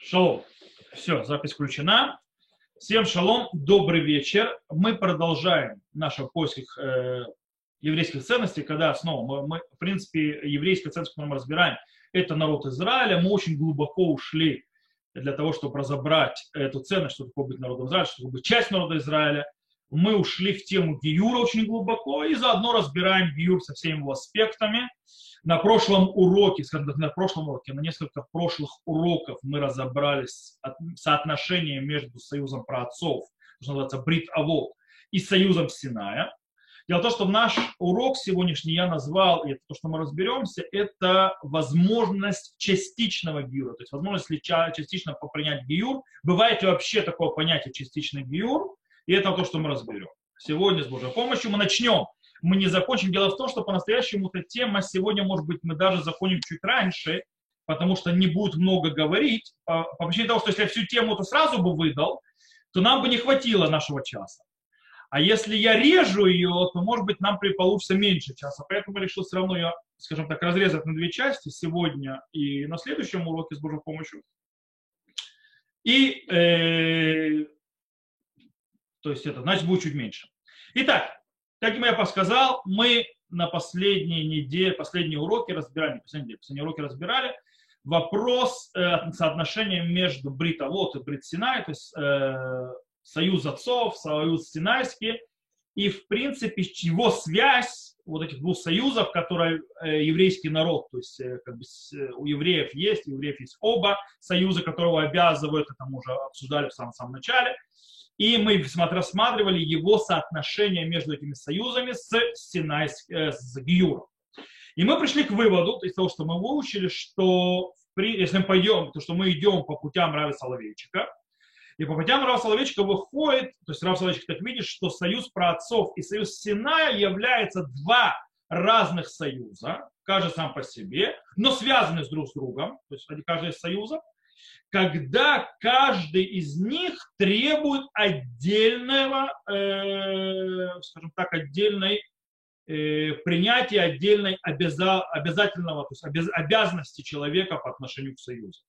Шалом. Все, запись включена. Всем шалом, добрый вечер. Мы продолжаем наши поиски э, еврейских ценностей, когда снова мы, мы, в принципе, еврейские ценности, которые мы разбираем, это народ Израиля. Мы очень глубоко ушли для того, чтобы разобрать эту ценность, что такое быть народом Израиля, что такое быть часть народа Израиля. Мы ушли в тему Гиюра очень глубоко и заодно разбираем Гиюр со всеми его аспектами на прошлом уроке, скажем так, на прошлом уроке, на несколько прошлых уроков мы разобрались соотношение между союзом праотцов, что называется Брит Авод, и союзом Синая. Дело в том, что наш урок сегодняшний я назвал, и это то, что мы разберемся, это возможность частичного гиура, то есть возможность частично принять гиур. Бывает ли вообще такое понятие частичный гиур, и это то, что мы разберем. Сегодня с Божьей помощью мы начнем мы не закончим. Дело в том, что по-настоящему эта тема сегодня, может быть, мы даже закончим чуть раньше, потому что не будет много говорить. По, по причине того, что если я всю тему то сразу бы выдал, то нам бы не хватило нашего часа. А если я режу ее, то, может быть, нам получится меньше часа. Поэтому я решил все равно ее, скажем так, разрезать на две части сегодня и на следующем уроке с Божьей помощью. И, э, то есть это, значит, будет чуть меньше. Итак, как я подсказал, мы на последней неделе, последние уроки разбирали, последние, последние уроки разбирали вопрос э, соотношения между Бритовод и Брит Синай, то есть э, союз отцов, союз Синайский, и в принципе его связь вот этих двух союзов, которые э, еврейский народ, то есть э, как бы, э, у евреев есть, у евреев есть оба союза, которого обязывают, это мы уже обсуждали в самом, самом начале, и мы рассматривали его соотношение между этими союзами с, Синай, э, с Гиюром. И мы пришли к выводу, из того, что мы выучили, что если мы пойдем, то что мы идем по путям Рави Соловейчика, и по путям Рава Соловейчика выходит, то есть Рав Соловейчик так видит, что союз праотцов и союз Синая являются два разных союза, каждый сам по себе, но связаны друг с другом, то есть каждый из союзов, когда каждый из них требует отдельного, э, скажем так, отдельной э, принятия отдельной обяза, обязательного, то есть обяз, обязанности человека по отношению к союзу.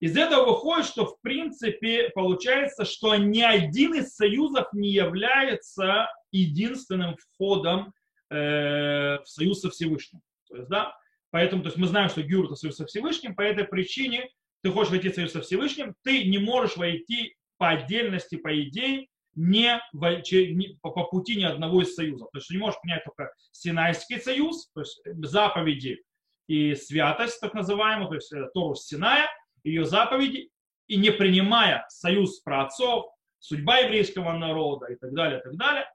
Из этого выходит, что в принципе получается, что ни один из союзов не является единственным входом э, в союз со Всевышним. То есть, да, поэтому то есть мы знаем, что Гюр это союз со Всевышним, по этой причине ты хочешь войти в союз со Всевышним, ты не можешь войти по отдельности, по идее, не, по, пути ни одного из союзов. То есть ты не можешь принять только Синайский союз, то есть заповеди и святость, так называемую, то есть э, Тору Синая, ее заповеди, и не принимая союз про отцов, судьба еврейского народа и так далее, и так далее,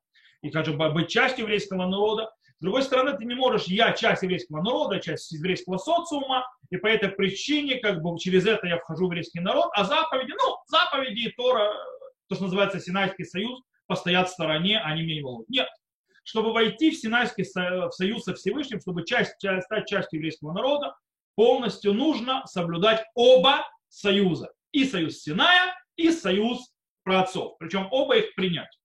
и, скажем, быть частью еврейского народа, с другой стороны, ты не можешь, я часть еврейского народа, часть еврейского социума, и по этой причине, как бы через это я вхожу в еврейский народ, а заповеди, ну, заповеди Тора, то, что называется Синайский союз, постоят в стороне, они мне не волнуют. Нет. Чтобы войти в Синайский в союз со Всевышним, чтобы часть, часть, стать частью еврейского народа, полностью нужно соблюдать оба союза. И союз Синая, и союз праотцов. Причем оба их принять.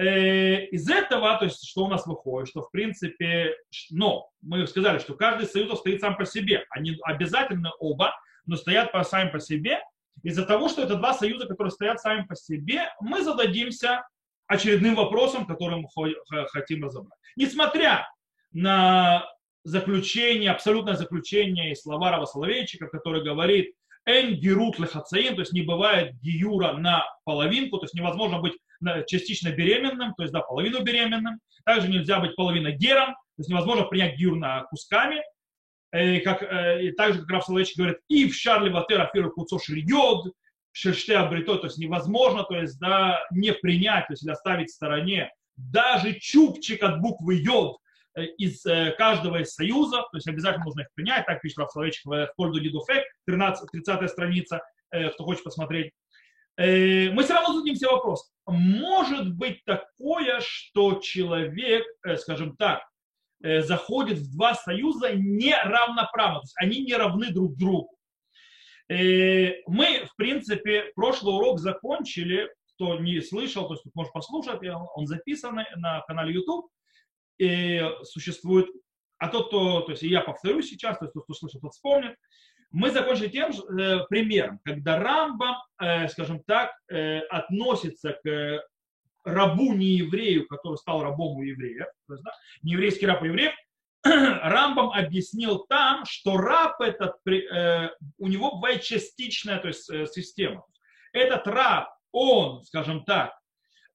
Э, из этого, то есть, что у нас выходит, что в принципе, но мы сказали, что каждый из союзов стоит сам по себе. Они обязательно оба, но стоят по, сами по себе. Из-за того, что это два союза, которые стоят сами по себе, мы зададимся очередным вопросом, который мы хотим разобрать. Несмотря на заключение, абсолютное заключение и слова Рава Соловейчика, который говорит «эн герут лехацаим», то есть не бывает гиюра на половинку, то есть невозможно быть частично беременным, то есть да, половину беременным. Также нельзя быть половиной гером, то есть невозможно принять гюр на кусками. И, как, э, и также, как Раф Соловейчик говорит, и в Шарли Ватер Афиру Куцо Шрьод, Шерште Абрито, то есть невозможно, то есть да, не принять, то есть оставить в стороне даже чубчик от буквы Йод э, из э, каждого из союзов, то есть обязательно нужно их принять, так пишет Раф Соловейчик в Кольду Дидуфек, 13, 30 страница, кто хочет посмотреть. Э, мы все равно зададимся вопрос. Может быть такое, что человек, э, скажем так, э, заходит в два союза неравноправно, то есть они не равны друг другу. Мы, в принципе, прошлый урок закончили, кто не слышал, то есть может послушать, он записан на канале YouTube, и существует, а тот, кто, то есть я повторю сейчас, то есть тот, кто слышал, тот вспомнит, Мы закончили тем э, примером, когда Рамбам, э, скажем так, э, относится к рабу нееврею, который стал рабом у еврея, то есть, да, нееврейский раб у евреев, Рамбам объяснил там, что раб этот, э, у него бывает частичная то есть, э, система. Этот раб, он, скажем так,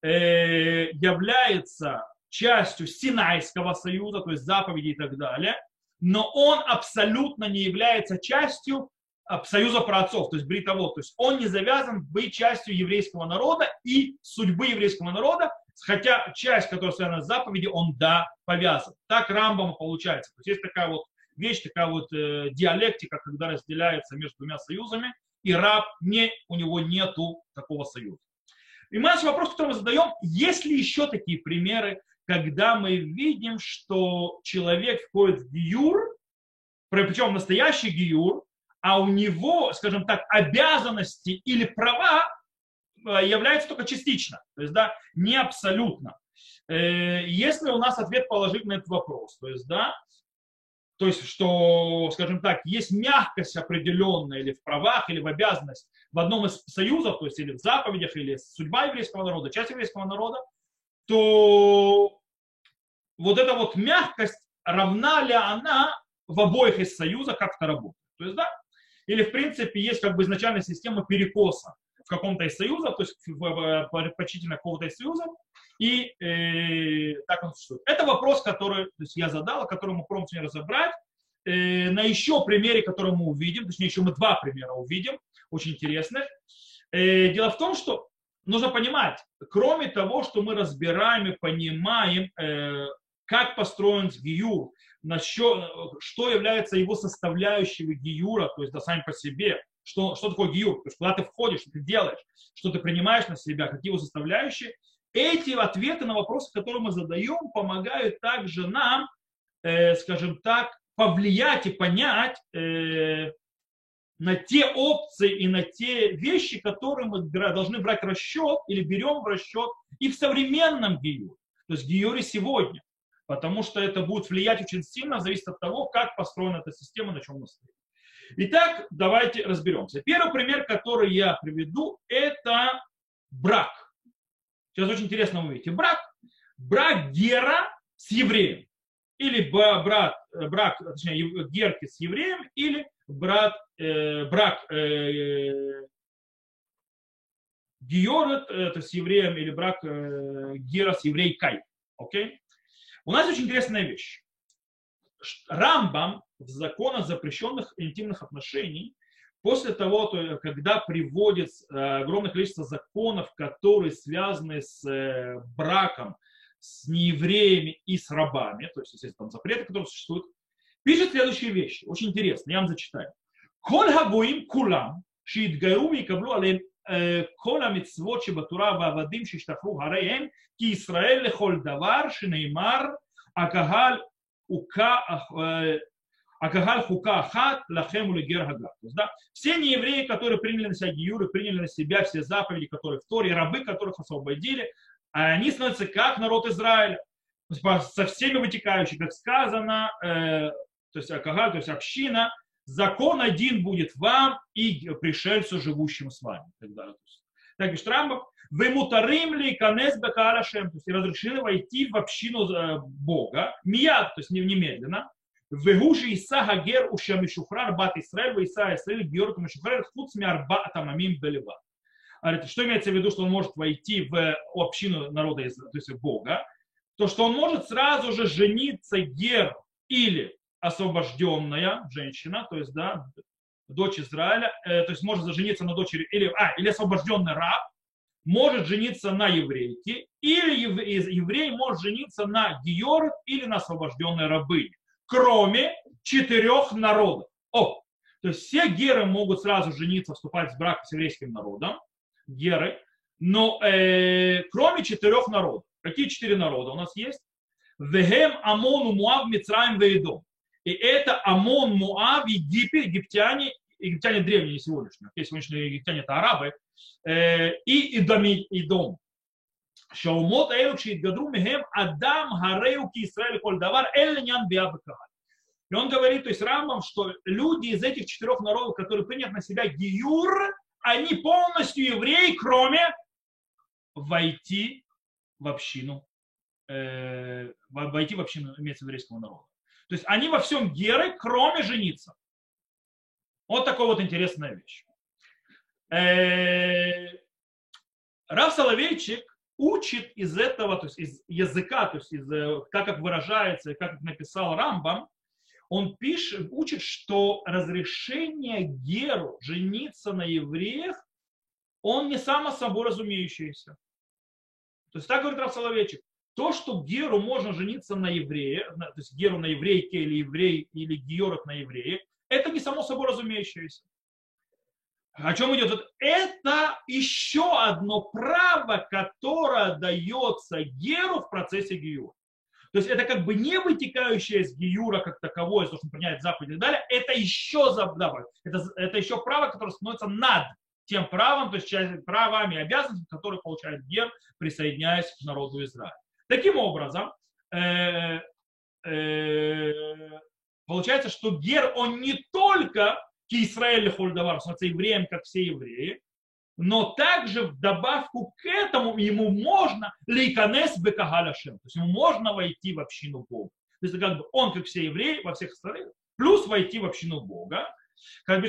э, является частью Синайского союза, то есть заповедей и так далее, но он абсолютно не является частью союза праотцов, то есть бритовод. То есть он не завязан быть частью еврейского народа и судьбы еврейского народа, хотя часть, которая связана с заповедью, он да, повязан. Так Рамбам получается. То есть есть такая вот вещь, такая вот э, диалектика, когда разделяется между двумя союзами, и раб, не, у него нету такого союза. И наш вопрос, который мы задаем, есть ли еще такие примеры, когда мы видим, что человек входит в гиюр, причем настоящий гиюр, а у него, скажем так, обязанности или права э, являются только частично, то есть, да, не абсолютно. Э, если у нас ответ положительный на этот вопрос, то есть, да, то есть, что, скажем так, есть мягкость определенная или в правах, или в обязанность в одном из союзов, то есть или в заповедях, или судьба еврейского народа, часть еврейского народа, то вот эта вот мягкость, равна ли она в обоих из союза как-то работает. То есть, да, или, в принципе, есть как бы изначальная система перекоса в каком-то из союзов, то есть предпочтительно какого-то из союзов, и э, так он существует. Это вопрос, который то есть я задал, который мы пробуем разобрать. Э, на еще примере, который мы увидим, точнее, еще мы два примера увидим, очень интересных. Э, дело в том, что нужно понимать, кроме того, что мы разбираем и понимаем, э, как построен гиюр, насчет, что является его составляющей гиюра, то есть да, сами по себе, что, что такое гиюр, то есть куда ты входишь, что ты делаешь, что ты принимаешь на себя, какие его составляющие. Эти ответы на вопросы, которые мы задаем, помогают также нам, э, скажем так, повлиять и понять э, на те опции и на те вещи, которые мы должны брать в расчет или берем в расчет и в современном гиюре, то есть гиюре сегодня потому что это будет влиять очень сильно, зависит от того, как построена эта система, на чем мы стоим. Итак, давайте разберемся. Первый пример, который я приведу, это брак. Сейчас очень интересно вы увидите. Брак. Брак Гера с евреем. Или брат, брак, точнее, Герки с евреем, или брат, э, брак э, Георет, это с евреем, или брак э, Гера с еврейкой. Окей? У нас очень интересная вещь. Рамбам в законах запрещенных интимных отношений, после того, когда приводит э, огромное количество законов, которые связаны с э, браком, с неевреями и с рабами, то есть, естественно, там запреты, которые существуют, пишет следующие вещи, очень интересно, я вам зачитаю. Коль хагуим кулам, שהתגיירו ויקבלו עליהם כל המצוות שבתורה והעבדים שהשתחררו הרי הם כי ישראל לכל דבר שנאמר הקהל Акагаль хука ахат лахему легер То есть, да, все неевреи, которые приняли на себя гиюры, приняли на себя все заповеди, которые в Торе, рабы, которых освободили, они становятся как народ Израиля. Со всеми вытекающими, как сказано, э, то есть Акагаль, то есть община, закон один будет вам и пришельцу, живущим с вами. Так, далее. так пишет Рамбов. Вы мутарим ли бекалашем, то есть разрешили войти в общину э, Бога, мияд, то есть немедленно. Вегуши Иса Гагер Ушем Мишухрар Бат Исраэль, Иса Исраэль Георг Мишухрар Хуц Миарба Атамамим Белева. Что имеется в виду, что он может войти в общину народа, то есть Бога, то что он может сразу же жениться гер или освобожденная женщина, то есть, да, дочь Израиля, э, то есть может зажениться на дочери, или, а, или освобожденный раб, может жениться на еврейке, или еврей может жениться на георг или на освобожденной рабыне, кроме четырех народов. О, то есть все геры могут сразу жениться, вступать в брак с еврейским народом, Геры, но э, кроме четырех народов. Какие четыре народа у нас есть? Вегем, Амон, Муав, Мицраем, Вейдом. И это Амон, Муав, Египет, египтяне, египтяне древние не сегодняшние, окей, сегодняшние египтяне это арабы, э, и Идоми, Идом. Шаумот Эйлкши Идгадру Мехем Адам Гареуки Исраэль Кольдавар, Эльнян Биабакахаль. И он говорит, то есть Рамам, что люди из этих четырех народов, которые приняли на себя гиюр, они полностью евреи, кроме войти в общину, э, войти в общину, имеется еврейского народа. То есть они во всем геры, кроме жениться. Вот такая вот интересная вещь. Э, Рав Соловейчик учит из этого, то есть из языка, то есть из, э, как, как выражается, как написал Рамбам, он пишет, учит, что разрешение Геру жениться на евреях, он не само собой разумеющийся. То есть так говорит Рав Соловейчик. То, что Геру можно жениться на еврее, то есть Геру на еврейке или еврей, или Георок на еврее, это не само собой разумеющееся. О чем идет? Это еще одно право, которое дается Геру в процессе Гиюра. То есть это как бы не вытекающее из Гиюра как таковое, то, что он принимает заповедь и так далее, это еще заповедь. Это, это еще право, которое становится над тем правом, то есть правами и обязанностями, которые получает Гер, присоединяясь к народу Израиля. Таким образом, э, э, получается, что Гер, он не только к Израилю хульдавар, становится евреем, как все евреи, но также в добавку к этому ему можно лейканес бекагаляшем, то есть ему можно войти в общину Бога. То есть как бы он, как все евреи во всех остальных, плюс войти в общину Бога. Как бы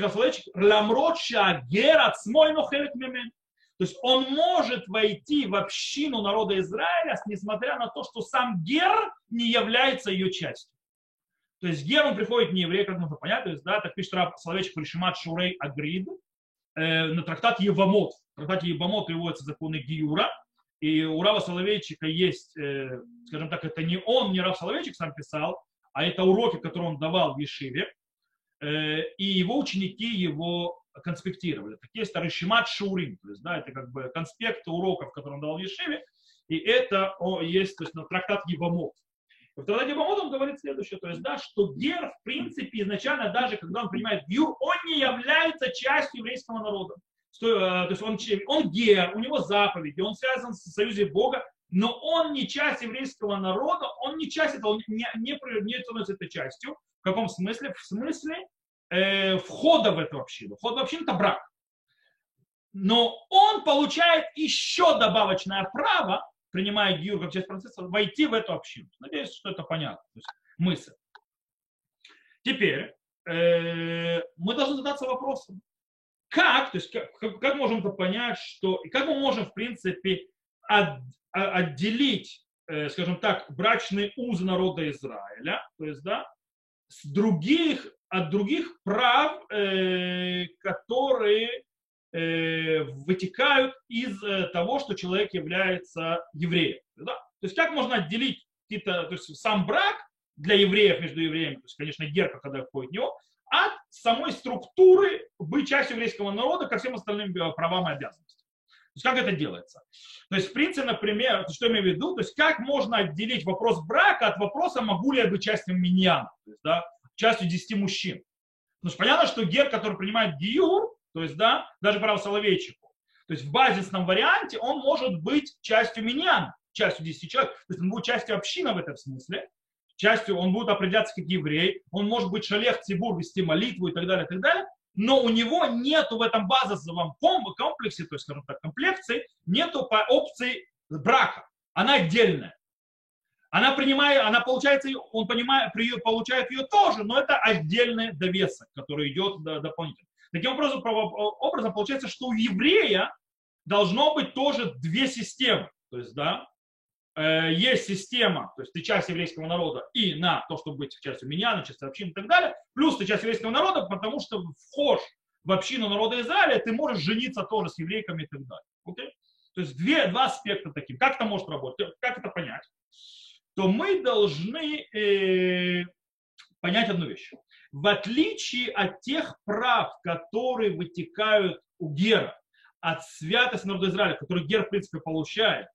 ламрот шагер от смой мемен. То есть он может войти в общину народа Израиля, несмотря на то, что сам Гер не является ее частью. То есть Гер, он приходит не еврей, как можно понять, то есть, да, так пишет раб Соловейчик Шурей Агрид, на трактат Евамот. В трактате Евамот приводятся законы Гиюра, и у Рава Соловейчика есть, э, скажем так, это не он, не Рав Соловейчик сам писал, а это уроки, которые он давал в Ешиве, э, и его ученики его конспектировали. Такие старые Шимат Шурим, то есть, да, это как бы конспект уроков, которые он давал в Ешиве, и это о, есть то есть, на трактат Евамот. В Таладе Бамот он говорит следующее, то есть, да, что Гер, в принципе, изначально, даже когда он принимает Гюр, он не является частью еврейского народа. То есть он, он Гер, у него заповеди, он связан с союзом Бога, но он не часть еврейского народа, он не часть этого, он не, не, не становится этой частью. В каком смысле? В смысле э, входа в эту общину. Вход в общину – это брак. Но он получает еще добавочное право принимая гиюр как часть процесса, войти в эту общину. Надеюсь, что это понятно. То есть мысль. Теперь э, мы должны задаться вопросом, как, то есть как, как можем это понять, что, и как мы можем, в принципе, от, отделить, э, скажем так, брачные узы народа Израиля, то есть, да, с других, от других прав, э, которые вытекают из э, того, что человек является евреем. Да? То есть как можно отделить то есть сам брак для евреев между евреями, то есть, конечно, герка, когда входит в него, от самой структуры быть частью еврейского народа ко всем остальным э, правам и обязанностям. То есть как это делается? То есть, в принципе, например, что я имею в виду, то есть как можно отделить вопрос брака от вопроса, могу ли я быть частью миньяна, то есть, да, частью 10 мужчин. Потому что понятно, что гер, который принимает гиюр, то есть, да, даже право Соловейчику. То есть в базисном варианте он может быть частью меня, частью 10 человек. То есть он будет частью общины в этом смысле. Частью он будет определяться как еврей. Он может быть шалех, цибур, вести молитву и так далее, и так далее. Но у него нету в этом базовом комплексе, то есть, скажем так, комплекции, нету по опции брака. Она отдельная. Она принимает, она получается, он понимает, получает ее тоже, но это отдельный довесок, который идет дополнительно. Таким образом, образом получается, что у еврея должно быть тоже две системы. То есть, да, э, есть система, то есть ты часть еврейского народа и на то, чтобы быть частью меня, на часть общины и так далее, плюс ты часть еврейского народа, потому что вхож в общину народа Израиля, ты можешь жениться тоже с еврейками и так далее. Okay? То есть две, два аспекта таких. Как это может работать? Как это понять? То мы должны э, понять одну вещь в отличие от тех прав, которые вытекают у Гера, от святости народа Израиля, который Гер, в принципе, получает,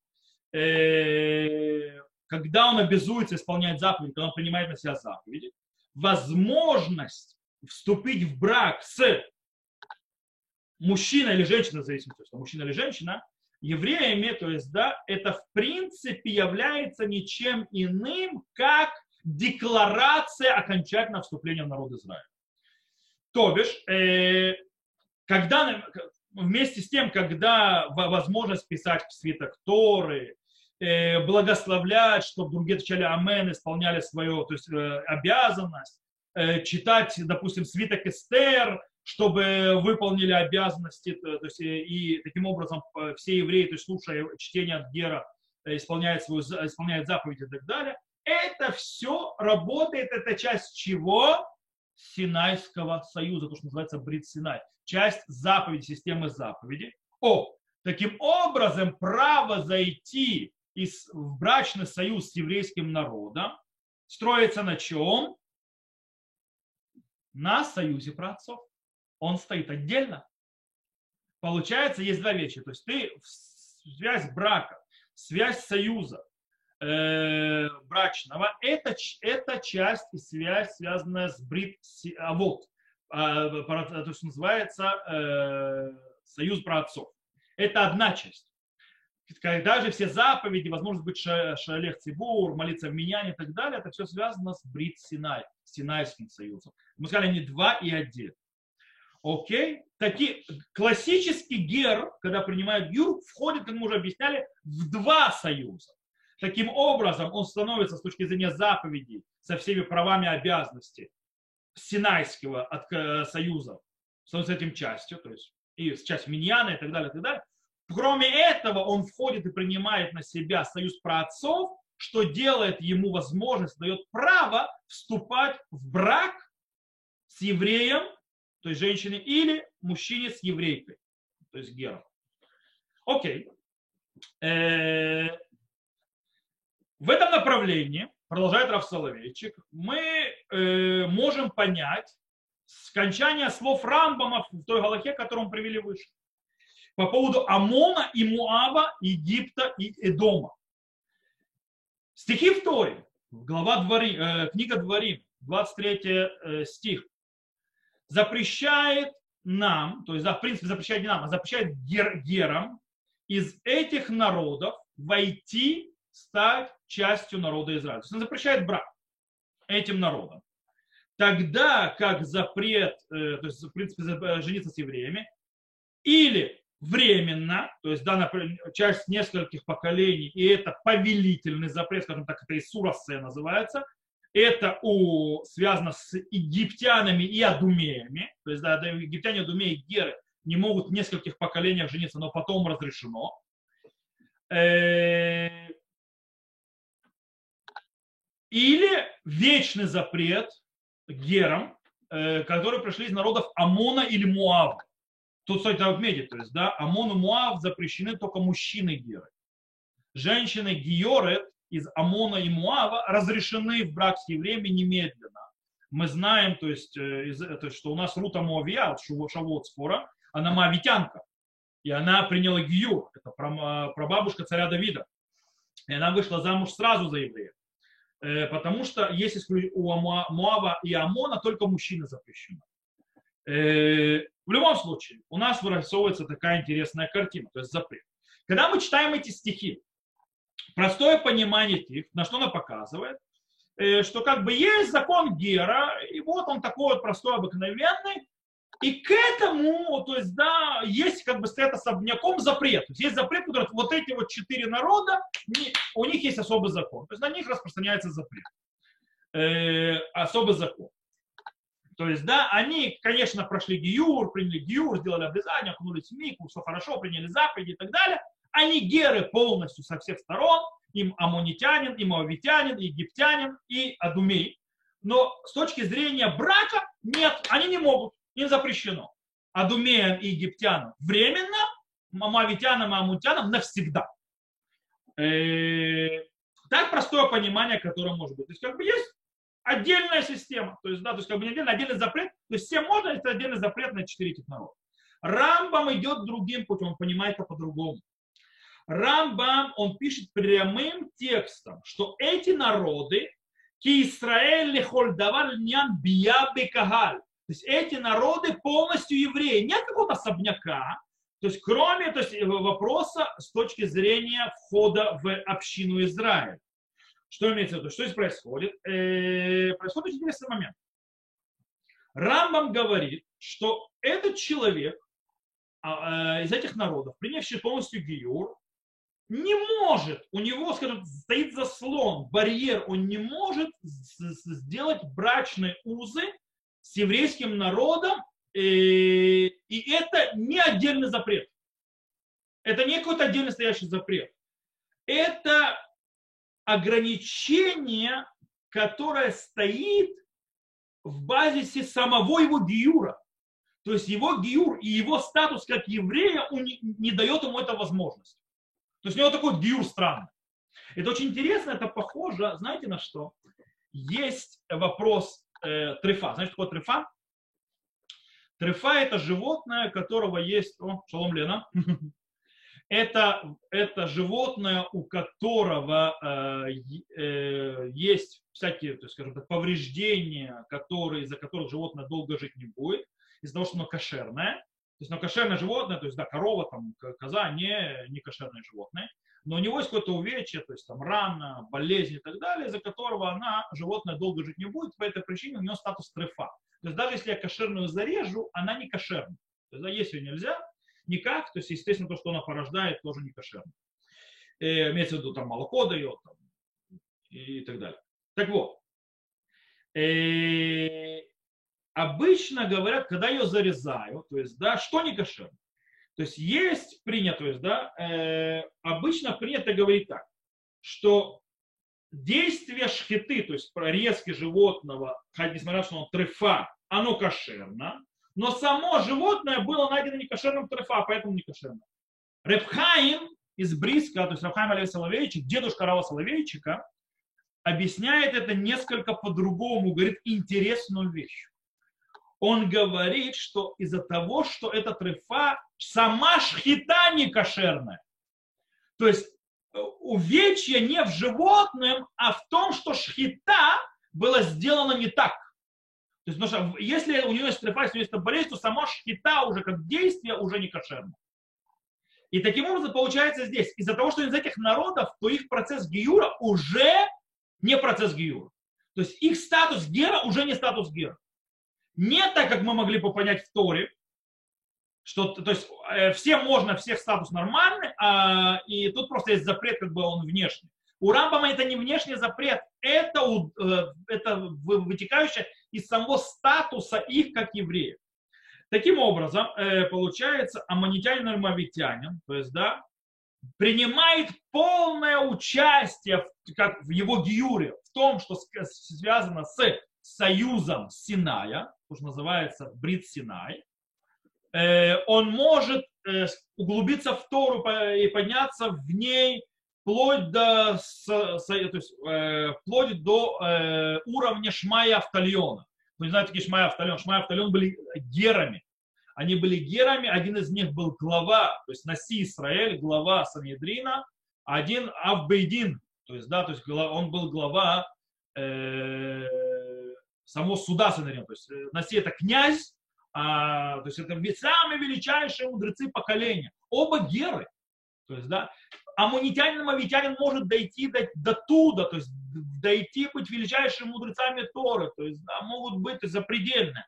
э, когда он обязуется исполнять заповеди, когда он принимает на себя заповеди, возможность вступить в брак с мужчиной или женщиной, в зависимости от мужчина или женщина, евреями, то есть, да, это в принципе является ничем иным, как декларация окончательного вступления в народ Израиля. То бишь, э, когда вместе с тем, когда возможность писать свиток Торы, э, благословлять, чтобы другие отвечали Амен, исполняли свою то есть, э, обязанность, э, читать, допустим, свиток Эстер, чтобы выполнили обязанности, то есть, и таким образом все евреи, то есть слушая чтение от Гера, исполняют, свою, исполняют заповеди и так далее. Это все работает, это часть чего? Синайского союза, то, что называется Брит Синай. Часть заповеди, системы заповедей. О, таким образом, право зайти из, в брачный союз с еврейским народом строится на чем? На союзе праотцов. Он стоит отдельно. Получается, есть два вещи. То есть ты связь брака, связь союза э, брачного, это, это часть и связь, связанная с брит а, вот, а, то есть называется э, союз праотцов. Это одна часть когда же все заповеди, возможность быть шалех цибур, молиться в меня и так далее, это все связано с Брит Синай, Синайским союзом. Мы сказали не два и один. Окей? Такие, классический гер, когда принимают гюр, входит, как мы уже объясняли, в два союза. Таким образом, он становится с точки зрения заповедей со всеми правами и обязанностями Синайского от, э, союза, становится этим частью, то есть и часть Миньяна и так далее, и так далее. Кроме этого, он входит и принимает на себя союз праотцов, что делает ему возможность, дает право вступать в брак с евреем, то есть женщиной, или мужчине с еврейкой, то есть гером. Окей. В этом направлении, продолжает Раф Соловейчик, мы э, можем понять скончание слов Рамбама в той галахе, которую мы привели выше по поводу Амона и Муава, Египта и Эдома. Стихи в Торе, глава Двори, э, книга Дворим, 23 э, стих, запрещает нам, то есть, в принципе, запрещает не нам, а запрещает гер, герам из этих народов войти, стать частью народа Израиля. То есть он запрещает брак этим народам. Тогда как запрет, э, то есть, в принципе, э, жениться с евреями, или временно, то есть да, например, часть нескольких поколений, и это повелительный запрет, скажем так, это Исурасе называется, это у, связано с египтянами и адумеями, то есть да, египтяне, адумеи, геры не могут в нескольких поколениях жениться, но потом разрешено. Э, или вечный запрет герам, э, которые пришли из народов Амона или Муава. Тут стоит отметить, то есть, да, Амон и Муав запрещены только мужчины геры. Женщины гиоры из Амона и Муава разрешены в брак с евреями немедленно. Мы знаем, то есть, э, из, то есть что у нас Рута Муавия, Шавот скоро, она моавитянка. И она приняла Гиюр, это прабабушка царя Давида. И она вышла замуж сразу за еврея. Э, потому что есть у Муава и Амона только мужчины запрещены. Э, в любом случае, у нас вырисовывается такая интересная картина, то есть запрет. Когда мы читаем эти стихи, простое понимание их, на что она показывает, э, что как бы есть закон Гера, и вот он такой вот простой, обыкновенный, и к этому, то есть, да, есть как бы стоят особняком запрет. То есть есть запрет, который вот эти вот четыре народа, у них есть особый закон. То есть на них распространяется запрет. Э, особый закон. То есть, да, они, конечно, прошли гиюр, приняли гиюр, сделали обрезание, окунулись в мику, все хорошо, приняли заповеди и так далее. Они геры полностью со всех сторон, им амонитянин, и моавитянин, и египтянин, и адумей. Но с точки зрения брака, нет, они не могут, им запрещено. Адумеям и египтянам временно, моавитянам и амунтянам навсегда. Э, так простое понимание, которое может быть. То есть, как бы есть отдельная система. То есть, да, то есть как бы не отдельно, отдельный запрет. То есть всем можно, это отдельный запрет на четыре этих народа. Рамбам идет другим путем, он понимает это по-другому. Рамбам, он пишет прямым текстом, что эти народы, ки Исраэль лехоль давар нян бия бекагаль. То есть эти народы полностью евреи. Нет какого-то особняка, то есть кроме то есть, вопроса с точки зрения входа в общину Израиля Что имеется в виду? Что здесь происходит? Э, происходит очень интересный момент. Рамбам говорит, что этот человек а, э, из этих народов, принявший полностью гиюр, не может, у него, скажем, стоит заслон, барьер, он не может сделать брачные узы с еврейским народом, э, и это не отдельный запрет. Это не какой-то отдельно стоящий запрет. Это ограничение, которое стоит в базисе самого его гиюра. То есть его гиюр и его статус как еврея не, не дает ему эту возможность. То есть у него такой гиюр странный. Это очень интересно, это похоже, знаете на что? Есть вопрос э, трефа. Знаете, что такое трефа? Трефа это животное, которого есть... О, шалом Лена. это, это животное, у которого э, э, есть всякие, то есть, скажем так, повреждения, которые, из-за которых животное долго жить не будет, из-за того, что оно кошерное. То есть, оно кошерное животное, то есть, да, корова, там, коза, не, не кошерное животное, но у него есть какое-то увечье, то есть, там, рана, болезнь и так далее, из-за которого она, животное долго жить не будет, по этой причине у нее статус трефа. То есть, даже если я кошерную зарежу, она не кошерная. То есть, да, есть ее нельзя, никак, то есть, естественно, то, что она порождает, тоже не кошерно. Э, имеется в виду, там, молоко дает там, и так далее. Так вот, э, обычно говорят, когда ее зарезают, то есть, да, что не кошерно. То есть есть принято, то есть, да, э, обычно принято говорить так, что действие шхиты, то есть резки животного, несмотря на что он трефа, оно кошерно, но само животное было найдено некошерным трефа, поэтому не кошерно. Репхаим из Бриска, то есть Рабхайм Алей Соловейчик, дедушка Рава Соловейчика, объясняет это несколько по-другому, говорит интересную вещь. Он говорит, что из-за того, что эта трефа, сама шхита не кошерная. То есть э, увечье не в животном, а в том, что шхита была сделана не так. То есть, потому что если у нее есть трефа, если у нее есть болезнь, то сама шхита уже как действие уже не кошерно. И таким образом получается здесь, из-за того, что из этих народов, то их процесс гиюра уже не процесс гиюра. То есть их статус гера уже не статус гера. Не так, как мы могли бы понять в Торе, что, то есть э, всем можно, всех статус нормальный, а, и тут просто есть запрет, как бы он внешний. У Рамбама это не внешний запрет, это, э, это вытекающее из самого статуса их как евреев. Таким образом, э, получается, аммонитянин и мавитянин, то есть, да, принимает полное участие в, как в его гиюре, в том, что связано с союзом Синая, то, что называется Брит Синай, э, он может углубиться в Тору и подняться в ней вплоть до, то есть, э, вплоть до э, уровня Шмая Автальона. Вы знаете, такие Шмая Автальон. Шмая Автальон были герами. Они были герами, один из них был глава, то есть Наси Израиль, глава Санедрина, один Авбейдин, то есть, да, то есть он был глава э, самого суда Санедрина. То есть э, Наси это князь, а, то есть это самые величайшие мудрецы поколения. Оба геры. То есть, да, амунитянин, мавитянин может дойти до, до туда, то есть дойти быть величайшими мудрецами Торы, то есть да, могут быть запредельные.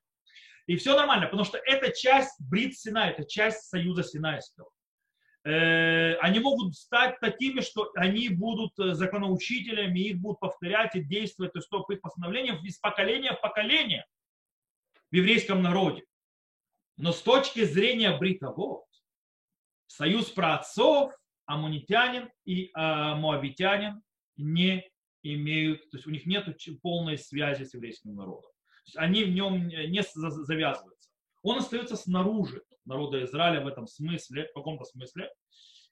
И все нормально, потому что это часть Брит Сина, это часть союза Синайского. Э, они могут стать такими, что они будут э, законоучителями, их будут повторять и действовать, то есть по их постановлениям из поколения в поколение в еврейском народе. Но с точки зрения бритовод, союз праотцов амунитянин и а, моавитянин не имеют, то есть у них нет полной связи с еврейским народом. Они в нем не завязываются. Он остается снаружи народа Израиля в этом смысле, в каком-то смысле.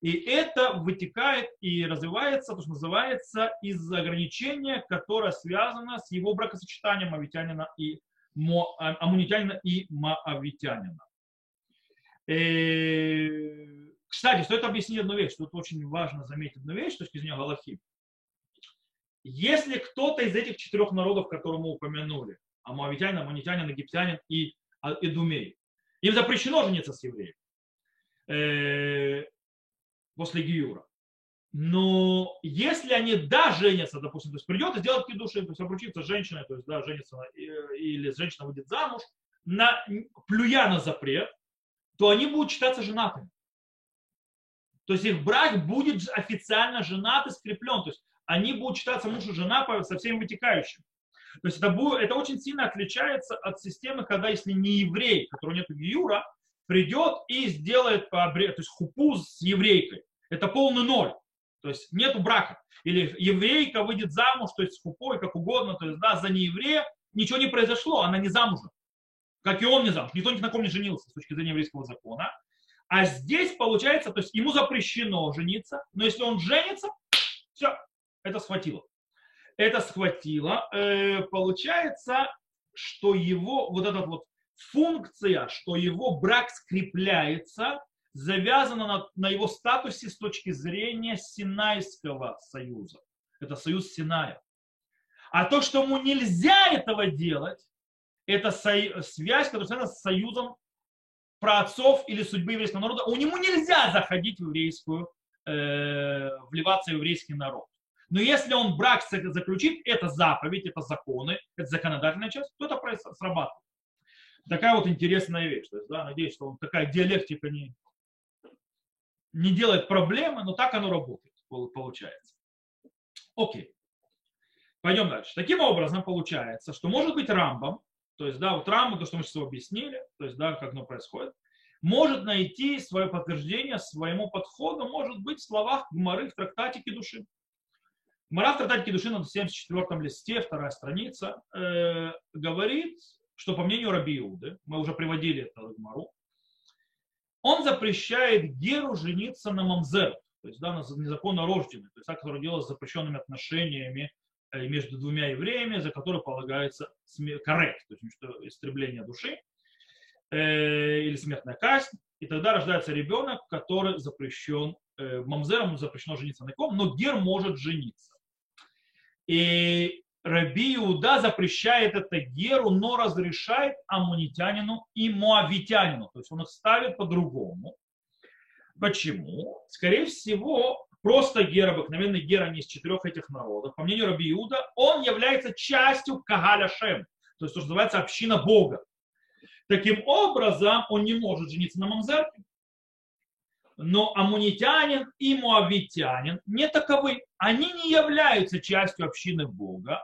И это вытекает и развивается, то, что называется, из ограничения, которое связано с его бракосочетанием авитянина и мо, а, амунитянина и маавитянина. Э, кстати, стоит объяснить одну вещь, тут очень важно заметить одну вещь с точки зрения Галахи. Если кто-то из этих четырех народов, которые мы упомянули, амуавитянин, амунитянин, египтянин и Эдумей, им запрещено жениться с евреем э, после Гиюра. Но если они, да, женятся, допустим, то есть придет и сделает кидуши, то есть обручиться с женщиной, то есть, да, женится, или женщина выйдет замуж, на, плюя на запрет, то они будут считаться женатыми. То есть их брак будет официально женат и скреплен. То есть они будут считаться муж и жена со всеми вытекающими. То есть это, это очень сильно отличается от системы, когда если не еврей, который нет гиюра, придет и сделает то есть хупу с еврейкой. Это полный ноль. То есть нету брака. Или еврейка выйдет замуж, то есть с хупой, как угодно, то есть да, за нееврея ничего не произошло, она не замужем. Как и он не замуж. Никто ни на ком не женился с точки зрения еврейского закона. А здесь получается, то есть ему запрещено жениться, но если он женится, все, это схватило. Это схватило. Э, получается, что его вот эта вот функция, что его брак скрепляется, завязана на, на его статусе с точки зрения Синайского союза. Это союз Синая. А то, что ему нельзя этого делать, это связь, которая связана с союзом праотцов или судьбы еврейского народа. У него нельзя заходить в еврейскую, э, вливаться в еврейский народ. Но если он брак заключит, это заповедь, это законы, это законодательная часть, то это срабатывает. Такая вот интересная вещь. То есть, да, надеюсь, что такая диалектика не, не делает проблемы, но так оно работает, получается. Окей. Пойдем дальше. Таким образом, получается, что может быть рамбом, то есть, да, вот Рамбам, то, что мы сейчас объяснили, то есть, да, как оно происходит, может найти свое подтверждение своему подходу, может быть, в словах Гмары в трактатике души. Гмара в трактатике души на 74 листе, вторая страница, э, говорит, что по мнению Раби Иуды, мы уже приводили это Гмару, он запрещает Геру жениться на Мамзер, то есть да, на незаконно рожденный, то есть так, который делает с запрещенными отношениями Э, между двумя евреями, за который полагается карет, то есть что истребление души э, или смертная казнь. И тогда рождается ребенок, который запрещен, э, мамзером запрещено жениться на ком, но гер может жениться. И Раби Иуда запрещает это геру, но разрешает амунитянину и моавитянину. То есть он их ставит по-другому. Почему? Скорее всего, просто гер, обыкновенный гер, не из четырех этих народов, по мнению Раби Иуда, он является частью Кагаля Шем, то есть, то, что называется община Бога. Таким образом, он не может жениться на Мамзерке. Но амунитянин и муавитянин не таковы. Они не являются частью общины Бога.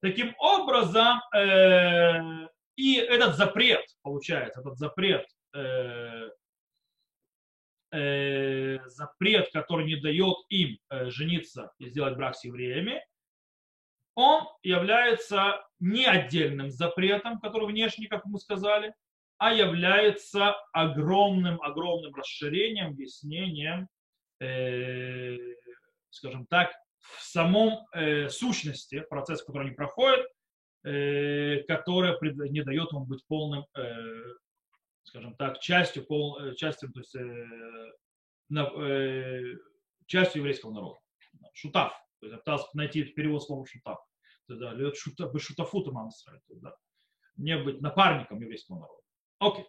Таким образом, э, и этот запрет, получается, этот запрет э, э, запрет, который не дает им э, жениться и сделать брак с евреями, он является не отдельным запретом, который внешний, как мы сказали, а является огромным-огромным расширением, объяснением, э, скажем так, в самом э, сущности процесса, который они проходят, э, которая не дает им быть полным э, скажем так, частью, пол, э, частью, то есть, э, на, э, частью еврейского народа. Шутав. То есть, пытался найти перевод слова шутав. Да, шута, быть шутафутом Амсрай. Да. Не быть напарником еврейского народа. Окей.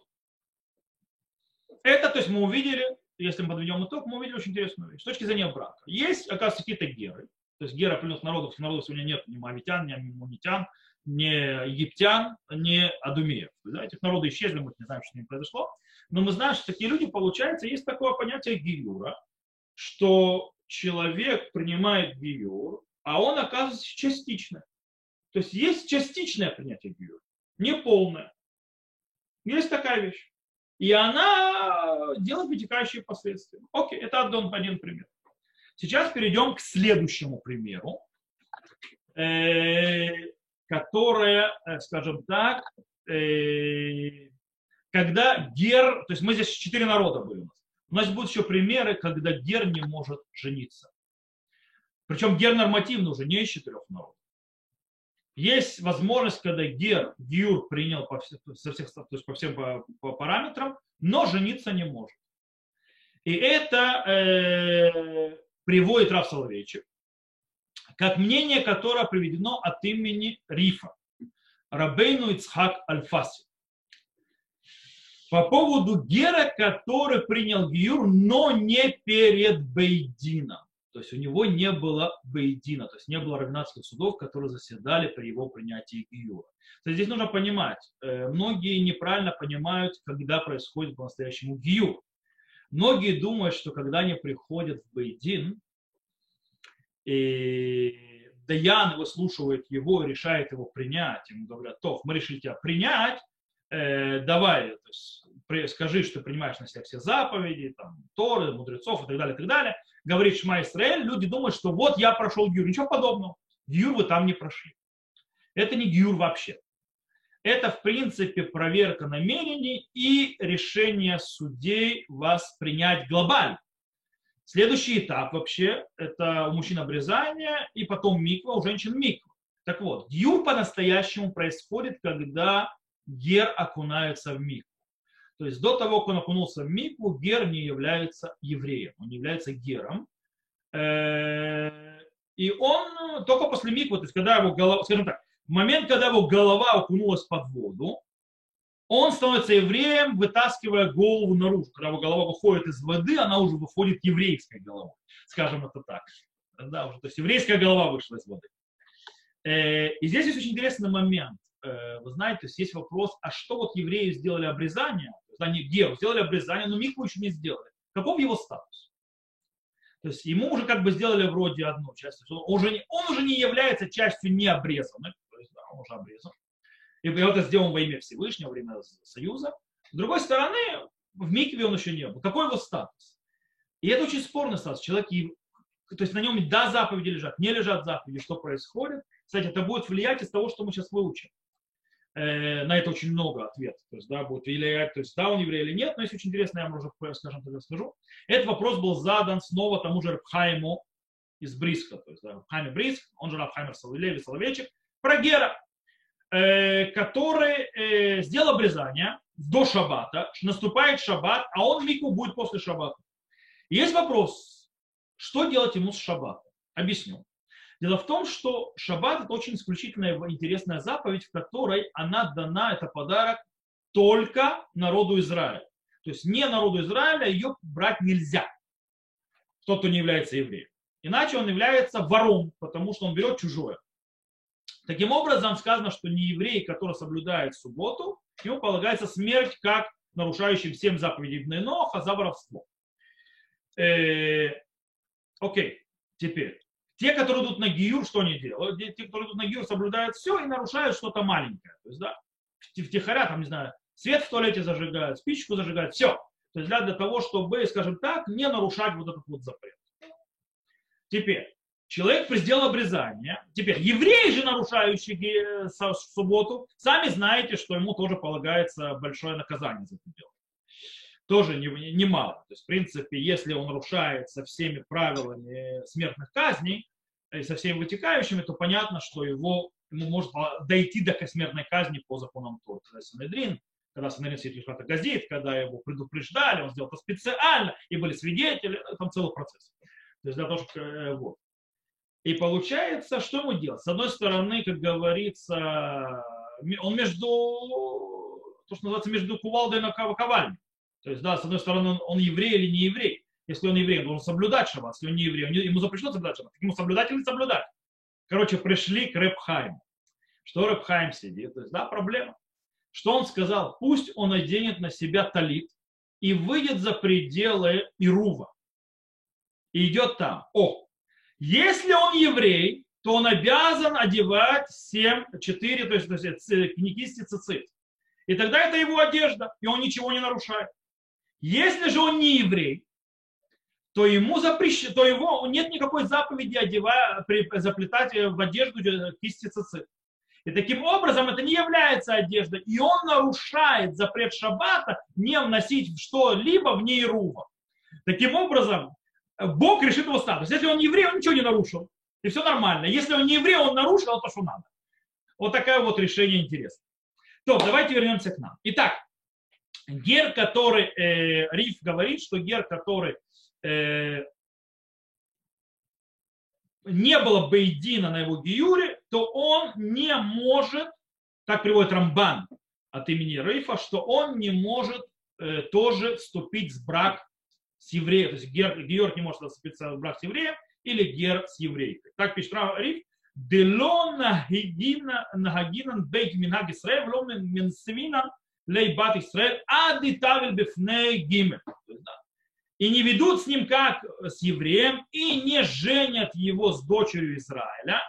Это, то есть, мы увидели, если мы подведем итог, мы увидели очень интересную вещь. С точки зрения брака. Есть, оказывается, какие-то геры. То есть геры определенных народов, народов сегодня нет ни мавитян, ни амунитян, не египтян, не адумеев. Да, этих народы исчезли, мы не знаем, что с ними произошло. Но мы знаем, что такие люди, получается, есть такое понятие гиюра, что человек принимает гиюр, а он оказывается частично. То есть есть частичное принятие гиюра, не полное. Есть такая вещь. И она делает вытекающие последствия. Окей, это один, один пример. Сейчас перейдем к следующему примеру. Э, которая, э, скажем так, э, когда гер, то есть мы здесь четыре народа были у нас. У нас будут еще примеры, когда гер не может жениться. Причем гер нормативный уже, не из четырех народов. Есть возможность, когда гер, гюр принял по, со всех, то есть по всем по, по параметрам, но жениться не может. И это э, приводит Раф Соловейчик как мнение, которое приведено от имени Рифа, Рабейну Ицхак Альфаси. По поводу Гера, который принял Гиюр, но не перед Бейдином. То есть у него не было бейдина, то есть не было равенатских судов, которые заседали при его принятии Гиюра. То есть здесь нужно понимать, э, многие неправильно понимают, когда происходит по-настоящему Гиюр. Многие думают, что когда они приходят в Бейдин, и Даян выслушивает его, решает его принять, ему говорят, то, мы решили тебя принять, э, давай, то есть, скажи, что принимаешь на себя все заповеди, там, Торы, мудрецов и так далее, и так далее. Говорит Шма Исраэль, люди думают, что вот я прошел Гюр. Ничего подобного. Гюр вы там не прошли. Это не Гюр вообще. Это, в принципе, проверка намерений и решение судей вас принять глобально. Следующий этап вообще, это у мужчин обрезание и потом миква, у женщин миква. Так вот, гюр по-настоящему происходит, когда гер окунается в микву. То есть до того, как он окунулся в микву, гер не является евреем, он не является гером. Э, и он только после миквы, то есть когда его голова, скажем так, в момент, когда его голова окунулась под воду, он становится евреем, вытаскивая голову наружу. Когда его голова выходит из воды, она уже выходит еврейской головой, скажем это так. Да, уже, то есть еврейская голова вышла из воды. Э, и здесь есть очень интересный момент. Э, вы знаете, то есть есть вопрос, а что вот евреи сделали обрезание, то они геру сделали обрезание, но микву еще не сделали. Каков его статус? То есть ему уже как бы сделали вроде одну часть. Он уже, не, он уже не является частью необрезанной, то есть да, он уже обрезан. И это сделано во имя Всевышнего, во время Союза. С другой стороны, в Микве он еще не был. Какой его статус? И это очень спорный статус. Человек, то есть на нем да заповеди лежат, не лежат заповеди, что происходит. Кстати, это будет влиять из того, что мы сейчас выучим. Э, на это очень много ответов. То есть, да, будет влиять, то есть, да, он еврей или нет, но есть очень интересно, я вам уже, скажем так, расскажу. Этот вопрос был задан снова тому же Рабхайму из Бриска, то есть, да, Рабхайме Бриск, он же Рабхаймер Соловей, Соловейчик, про Гера, э, который э, сделал обрезание до шаббата, наступает шаббат, а он мику будет после шаббата. Есть вопрос, что делать ему с шаббата? Объясню. Дело в том, что шаббат это очень исключительная интересная заповедь, в которой она дана, это подарок только народу Израиля. То есть не народу Израиля ее брать нельзя. Тот, кто не является евреем. Иначе он является вором, потому что он берет чужое. Таким образом, сказано, что не еврей, который соблюдает субботу, ему полагается смерть как нарушающим всем заповеди Ноха за воровство. Э, окей, теперь. Те, которые идут на гиюр, что они делают? Те, которые идут на гиюр, соблюдают все и нарушают что-то маленькое. То есть, да, втихаря, там, не знаю, свет в туалете зажигают, спичку зажигают, все. То есть для, для того, чтобы, скажем так, не нарушать вот этот вот запрет. Теперь, человек сделал обрезание. Теперь, евреи же, нарушающие субботу, сами знаете, что ему тоже полагается большое наказание за это дело. Тоже немало. Не, То есть, в принципе, если он нарушает со всеми правилами смертных казней, и со всеми вытекающими, то понятно, что его, ему может дойти до смертной казни по законам Тора. Когда Санедрин, когда Санедрин Светлихата газет, когда его предупреждали, он сделал это специально, и были свидетели, там целый процесс. То есть для того, чтобы, э, вот. И получается, что ему делать? С одной стороны, как говорится, он между, то, что называется, между кувалдой и ковальней. То есть, да, с одной стороны, он, он еврей или не еврей. Если он еврей, он должен соблюдать шаббат. Если он не еврей, ему запрещено соблюдать шаббат. Ему соблюдать или не соблюдать? Короче, пришли к Рэбхайму. Что Рэбхайм сидит? То есть, да, проблема. Что он сказал? Пусть он оденет на себя талит и выйдет за пределы Ирува. И идет там. О, если он еврей, то он обязан одевать 7, 4, то есть, то есть книгисти цицит. И тогда это его одежда, и он ничего не нарушает. Если же он не еврей, то ему запрещено, то его нет никакой заповеди одевать, заплетать в одежду кисти цицит. И таким образом это не является одеждой. И он нарушает запрет шаббата не вносить что-либо в нейрува. Таким образом, Бог решит его статус. Если он еврей, он ничего не нарушил. И все нормально. Если он не еврей, он нарушил то, что надо. Вот такое вот решение интересно. То, давайте вернемся к нам. Итак, гер, который, э, Риф говорит, что гер, который э, не было Бейдина на его гиюре, то он не может, так приводит Рамбан от имени Рифа, что он не может э, тоже вступить в брак с евреем, то есть Георг не может вступиться в брак с евреем, или гер с еврейкой. Так пишет Риф. Дело нагинан бейт минаг Исраэль, вло менсвинан лейбат Исраэль, ади тавель бифней гимель. И не ведут с ним как с евреем, и не женят его с дочерью Израиля,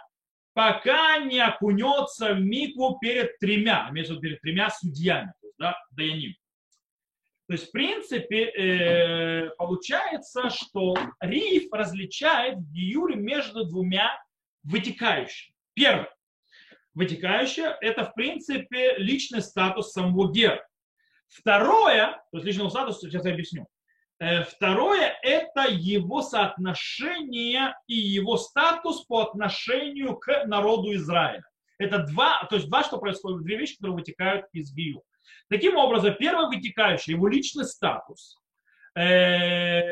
пока не окунется в микву перед тремя, виду перед тремя судьями, то есть, да, даяним. То есть, в принципе, э, получается, что Риф различает в между двумя вытекающими. Первое. Вытекающее – это, в принципе, личный статус самого гера. Второе, то есть личный статус, сейчас я объясню. Э, второе – это его соотношение и его статус по отношению к народу Израиля. Это два, то есть два, что происходит, две вещи, которые вытекают из Гию. Таким образом, первое вытекающее, его личный статус, э,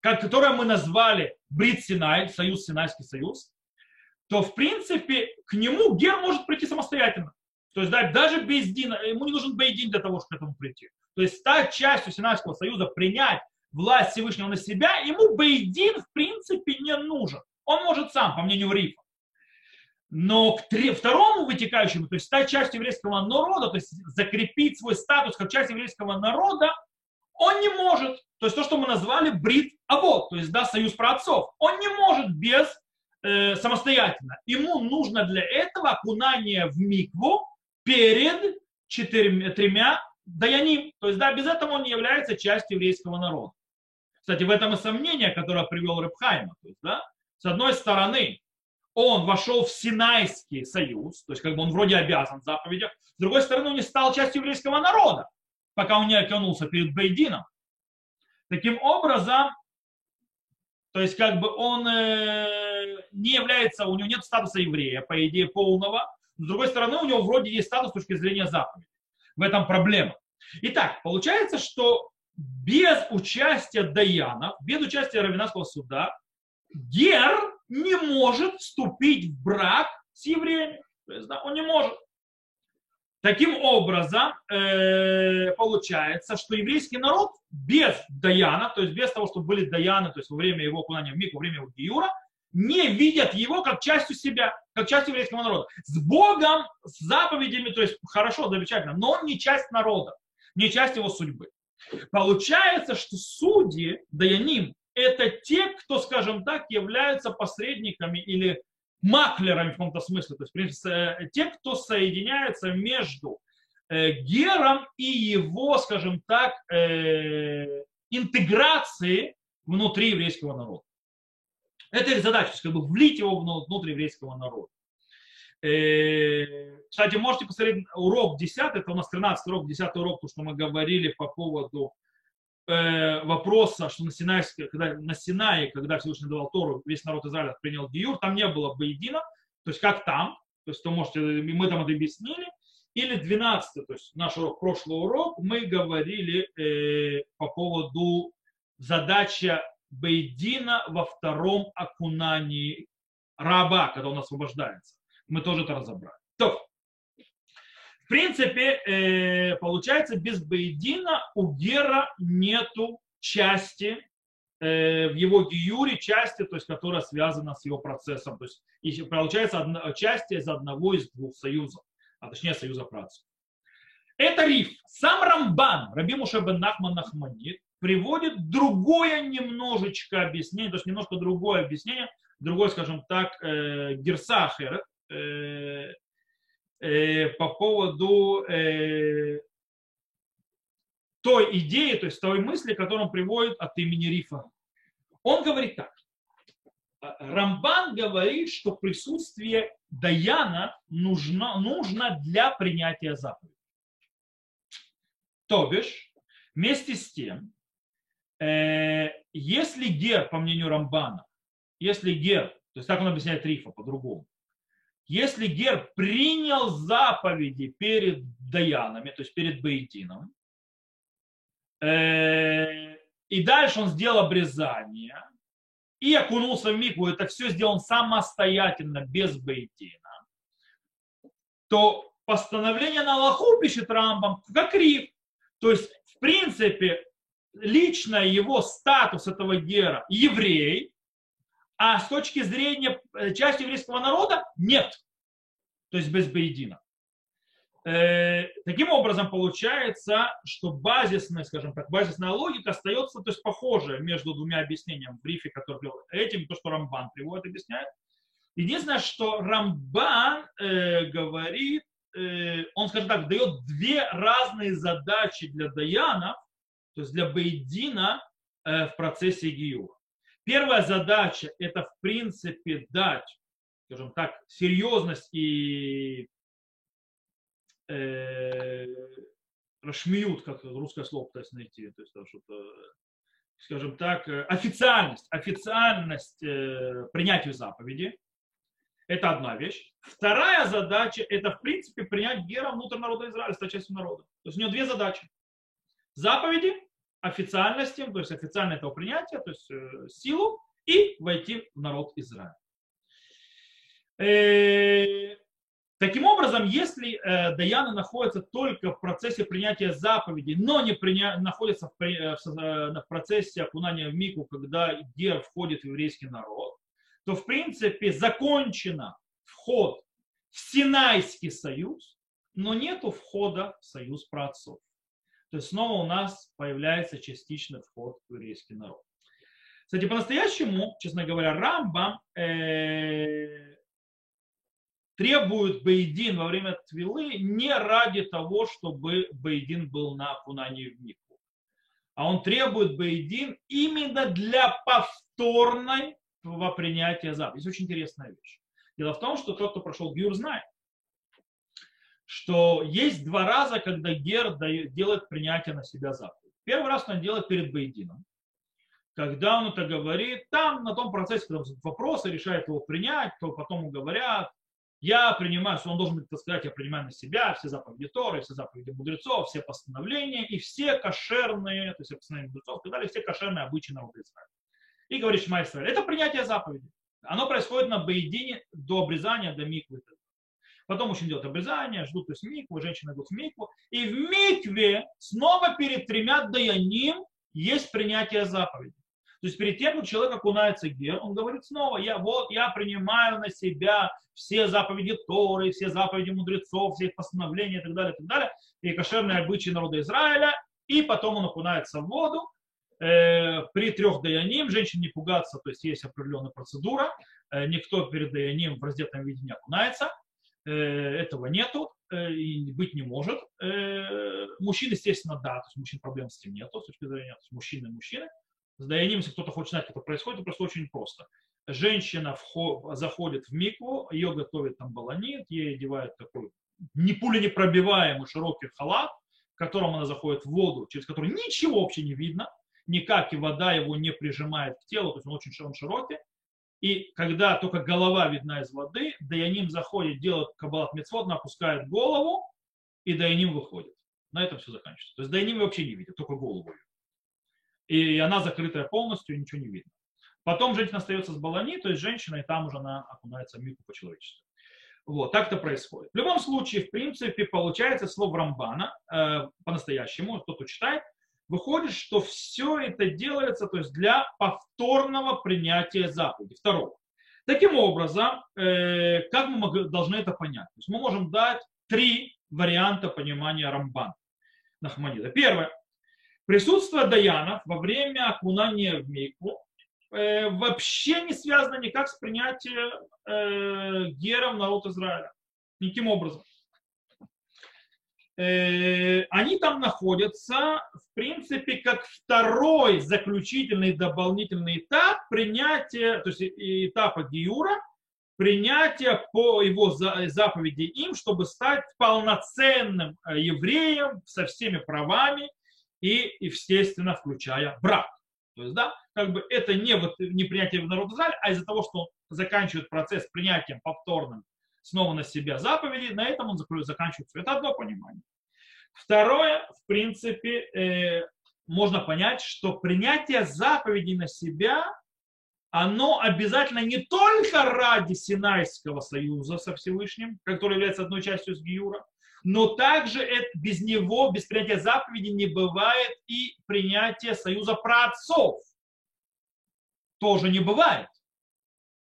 как, которое мы назвали Брит Синай, союз, Синайский союз, то, в принципе, к нему Гер может прийти самостоятельно. То есть да, даже без Дина, ему не нужен Бейдин для того, чтобы к этому прийти. То есть стать частью Синайского союза, принять власть Всевышнего на себя, ему Бейдин, в принципе, не нужен. Он может сам, по мнению Рифа. Но к второму вытекающему, то есть стать частью еврейского народа, то есть закрепить свой статус как часть еврейского народа, он не может. То есть то, что мы назвали брит авод, то есть да, союз праотцов, он не может без э, самостоятельно. Ему нужно для этого окунание в микву перед четырьмя, тремя даяним. То есть да, без этого он не является частью еврейского народа. Кстати, в этом и сомнение, которое привел Рыбхайма. То есть, да, с одной стороны, он вошел в Синайский союз, то есть как бы он вроде обязан заповедях, с другой стороны, он не стал частью еврейского народа, пока он не окунулся перед Бейдином. Таким образом, то есть как бы он э, не является, у него нет статуса еврея, по идее, полного, с другой стороны, у него вроде есть статус с точки зрения заповеди. В этом проблема. Итак, получается, что без участия Даяна, без участия Равинатского суда, Гер не может вступить в брак с евреями. То есть, да, он не может. Таким образом, э, получается, что еврейский народ без Даяна, то есть без того, чтобы были Даяны, то есть во время его окунания в миг, во время его Гиюра, не видят его как частью себя, как частью еврейского народа. С Богом, с заповедями, то есть хорошо, замечательно, но он не часть народа, не часть его судьбы. Получается, что судьи, Даяним, это те, кто, скажем так, являются посредниками или маклерами в каком-то смысле. То есть, э, те, кто соединяется между э, Гером и его, скажем так, э, интеграцией внутри еврейского народа. Это их задача, то есть как бы влить его внутрь еврейского народа. Кстати, можете посмотреть урок 10, это у нас 13 урок, 10 урок, то, что мы говорили по поводу э, вопроса, что на, Синайске, когда, на Синае, когда Всевышний давал Тору, весь народ Израиля принял Гиюр, там не было Баедина, то есть как там, то есть то можете, мы там это объяснили, или 12, то есть наш урок, прошлый урок, мы говорили э, по поводу задачи Бейдина во втором окунании раба, когда он освобождается. Мы тоже это разобрали. То, в принципе, э, получается, без Бейдина у Гера нету части э, в его гиюре, части, то есть, которая связана с его процессом. То есть, получается одна, часть из одного из двух союзов, а точнее союза працев. Это риф. Сам Рамбан, Раби Муше бен Нахман Нахманит, приводит другое немножечко объяснение, то есть немножко другое объяснение, другой, скажем так, э, Герсахер, э, Э, по поводу э, той идеи, то есть той мысли, которую он приводит от имени Рифа. Он говорит так. Рамбан говорит, что присутствие Даяна нужно, нужно для принятия заповеди. То бишь, вместе с тем, э, если гер, по мнению Рамбана, если гер, то есть так он объясняет Рифа по-другому, если Гер принял заповеди перед Даянами, то есть перед Баитином, э, и дальше он сделал обрезание, и окунулся в микву, это все сделан самостоятельно, без Баитина, то постановление на Аллаху, пишет Рамбам, как риф. То есть, в принципе, лично его статус этого гера еврей, А с точки зрения э, части еврейского народа нет. То есть без Бейдина. Э, таким образом, получается, что базисная, скажем так, базисная логика остается то есть, похожая между двумя объяснениями в брифе, который этим, то, что Рамбан приводит, объясняет. Единственное, что Рамбан э, говорит, э, он, скажем так, дает две разные задачи для Даяна, то есть для Бейдина э, в процессе Гиюра. Первая задача – это, в принципе, дать, скажем так, серьезность и э, как русское слово пытаюсь найти, то есть что-то, скажем так, э, официальность, официальность э, принятию заповеди. Это одна вещь. Вторая задача – это, в принципе, принять гера внутрь народа Израиля, стать частью народа. То есть у него две задачи. Заповеди, официальности, то есть официальное этого принятия, то есть э, силу, и войти в народ Израиля. Э, Таким образом, если э, Даяны находятся только в процессе принятия заповедей, но не приня... находятся в, э, в процессе окунания в Мику, когда Гер входит в еврейский народ, то в принципе закончено вход в Синайский союз, но нету входа в союз праотцов. То есть снова у нас появляется частичный вход в еврейский народ. Кстати, по-настоящему, честно говоря, Рамбам э, требуют Бейдин во время Твилы не ради того, чтобы Бейдин был на окунании в Мику, а он требует Бейдин именно для повторной принятия заповеди. Это очень интересная вещь. Дело в том, что тот, кто прошел Гюр, знает, что есть два раза, когда Гер делает принятие на себя заповедь. Первый раз он делает перед Бейдином, когда он это говорит, там на том процессе, когда вопросы решает его принять, то потом ему говорят, я принимаю, он должен так сказать, я принимаю на себя все заповеди Торы, все заповеди мудрецов, все постановления и все кошерные, то есть постановления мудрецов и далее, все кошерные обычаи народа Израиля. И говорит Шма. Это принятие заповеди. Оно происходит на Бейдине до обрезания, до миквы. Потом мужчина делает обрезание, ждут то есть микву, женщины идут в микву. И в микве снова перед тремя даяним есть принятие заповеди. То есть перед тем, как человек окунается гер, он говорит снова, я, вот я принимаю на себя все заповеди Торы, все заповеди мудрецов, все их постановления и так далее, и так далее, и кошерные обычаи народа Израиля, и потом он окунается в воду, э, при трех даяним, женщин не пугаться, то есть есть определенная процедура, э, никто перед даяним в раздетом виде не окунается, этого нету э, и быть не может. Э, мужчин, естественно, да, то есть мужчин проблем с этим нету, с точки зрения, то есть мужчины мужчины, с если кто-то хочет знать, как это происходит, это просто очень просто. Женщина вход, заходит в микву, ее готовит там баланит, ей одевают такой не пробиваемый широкий халат, в котором она заходит в воду, через который ничего вообще не видно, никак и вода его не прижимает к телу, то есть он очень он широкий. И когда только голова видна из воды, Даяним заходит, делает кабалат мецвод, опускает голову, и Даяним выходит. На этом все заканчивается. То есть Даяним вообще не видит, только голову и она закрытая полностью, ничего не видно. Потом женщина остается с балани, то есть женщина, и там уже она окунается в мику по-человечески. Вот, так это происходит. В любом случае, в принципе, получается слово Рамбана э, по-настоящему, кто-то читает, выходит, что все это делается то есть для повторного принятия заповеди. Второго. Таким образом, э, как мы должны это понять? То есть мы можем дать три варианта понимания Рамбана Нахманида. Первое. Присутствие Даянов во время окунания в микву э, вообще не связано никак с принятием э, гером народ Израиля. Никаким образом. Э, они там находятся, в принципе, как второй заключительный дополнительный этап принятия, то есть этапа Гиюра, принятия по его заповеди им, чтобы стать полноценным э, евреем со всеми правами, и, естественно, включая брак. То есть, да, как бы это не, вот, не принятие в народ Израиля, а из-за того, что он заканчивает процесс принятием повторным снова на себя заповеди, на этом он заканчивает все. Это одно понимание. Второе, в принципе, э, можно понять, что принятие заповедей на себя, оно обязательно не только ради Синайского союза со Всевышним, который является одной частью с Гиюра, но также это, без него, без принятия заповеди не бывает и принятия союза праотцов. Тоже не бывает.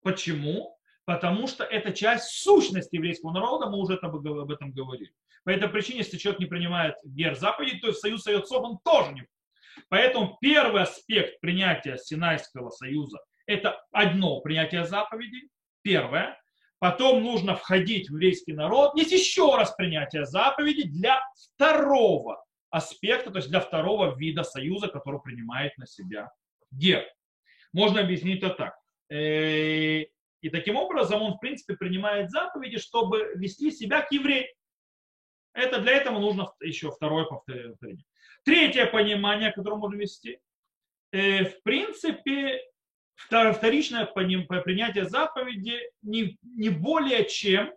Почему? Потому что это часть сущности еврейского народа, мы уже об этом говорили. По этой причине, если человек не принимает гер заповедей, то в союз с отцом он тоже не Поэтому первый аспект принятия Синайского союза – это одно принятие заповедей, первое. Потом нужно входить в еврейский народ. Есть еще раз принятие заповедей для второго аспекта, то есть для второго вида союза, который принимает на себя гер. Можно объяснить это так. И таким образом он, в принципе, принимает заповеди, чтобы вести себя к евреям. Это для этого нужно еще второе повторение. Третье понимание, которое можно вести. Э, в принципе, вторичное принятие заповеди не, не более чем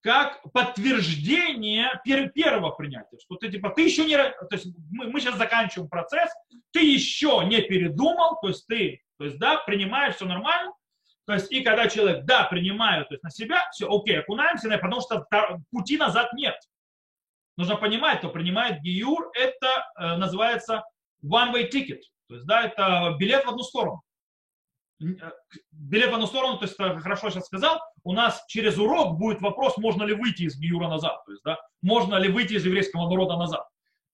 как подтверждение первого принятия. Что ты типа, ты еще не, то есть мы, мы сейчас заканчиваем процесс, ты еще не передумал, то есть ты, то есть да, принимаешь все нормально, то есть и когда человек, да, принимаю, то есть на себя, все, окей, окунаемся, потому что пути назад нет. Нужно понимать, кто принимает гиюр, это э, называется one-way ticket. То есть, да, это билет в одну сторону. Э, билет в одну сторону, то есть, хорошо сейчас сказал, у нас через урок будет вопрос, можно ли выйти из гиюра назад. То есть, да, можно ли выйти из еврейского народа назад.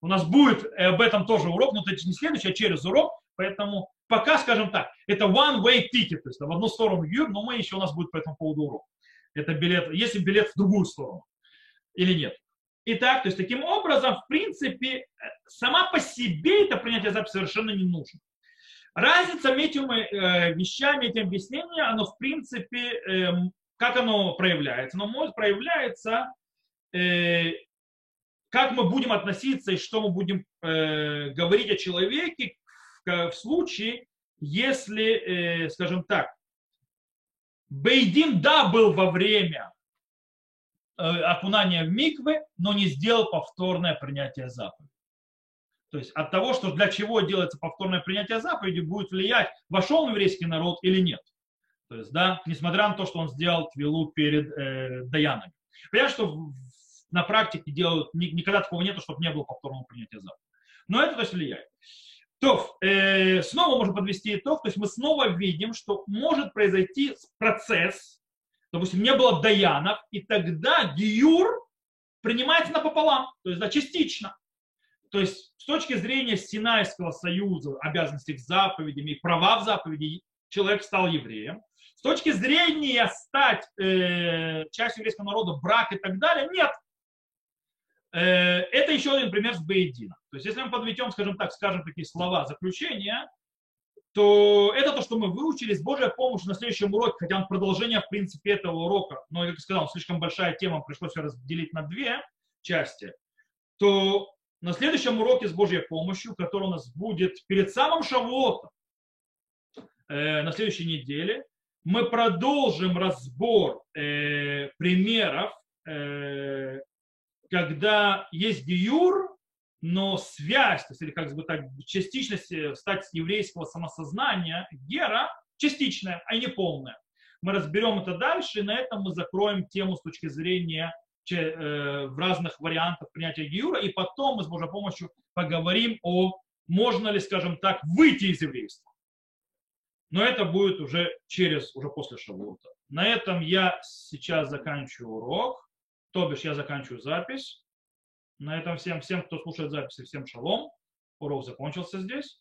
У нас будет об этом тоже урок, но это не следующий, а через урок. Поэтому пока, скажем так, это one-way ticket, то есть в одну сторону гиюр, но мы еще у нас будет по этому поводу урок. Это билет, если билет в другую сторону или нет. Итак, то есть таким образом, в принципе, сама по себе это принятие записи совершенно не нужно. Разница этими э, вещами, этим объяснением, оно в принципе, э, как оно проявляется? Оно может проявляться, э, как мы будем относиться и что мы будем э, говорить о человеке в, случае, если, э, скажем так, Бейдин да был во время Э, окунания в миквы, но не сделал повторное принятие заповеди. То есть от того, что для чего делается повторное принятие заповеди, будет влиять, вошел в еврейский народ или нет. То есть, да, несмотря на то, что он сделал твилу перед э, Даянами. Понятно, что на практике делают, никогда такого нету, чтобы не было повторного принятия заповеди. Но это то есть влияет. То, э, снова можем подвести итог, то есть мы снова видим, что может произойти процесс, допустим, не было даянов, и тогда гиюр принимается напополам, то есть да, частично. То есть с точки зрения Синайского союза, обязанностей к заповедям и права в заповеди, человек стал евреем. С точки зрения стать э, частью еврейского народа, брак и так далее, нет. Э, это еще один пример с Бейдина. То есть если мы подведем, скажем так, скажем такие слова заключения, то это то, что мы выучили с Божьей помощью на следующем уроке, хотя он продолжение, в принципе, этого урока, но, как я сказал, слишком большая тема, пришлось ее разделить на две части, то на следующем уроке с Божьей помощью, который у нас будет перед самым Шавуотом, э, на следующей неделе, мы продолжим разбор э, примеров, э, когда есть гиюр, но связь, то есть, или как бы так, частичность э, стать еврейского самосознания Гера частичная, а не полная. Мы разберем это дальше, и на этом мы закроем тему с точки зрения э, в разных вариантах принятия Гиюра, и потом мы с Божьей помощью поговорим о, можно ли, скажем так, выйти из еврейства. Но это будет уже через, уже после Шавута. На этом я сейчас заканчиваю урок, то бишь я заканчиваю запись. На этом всем, всем, кто слушает записи, всем шалом. Урок закончился здесь.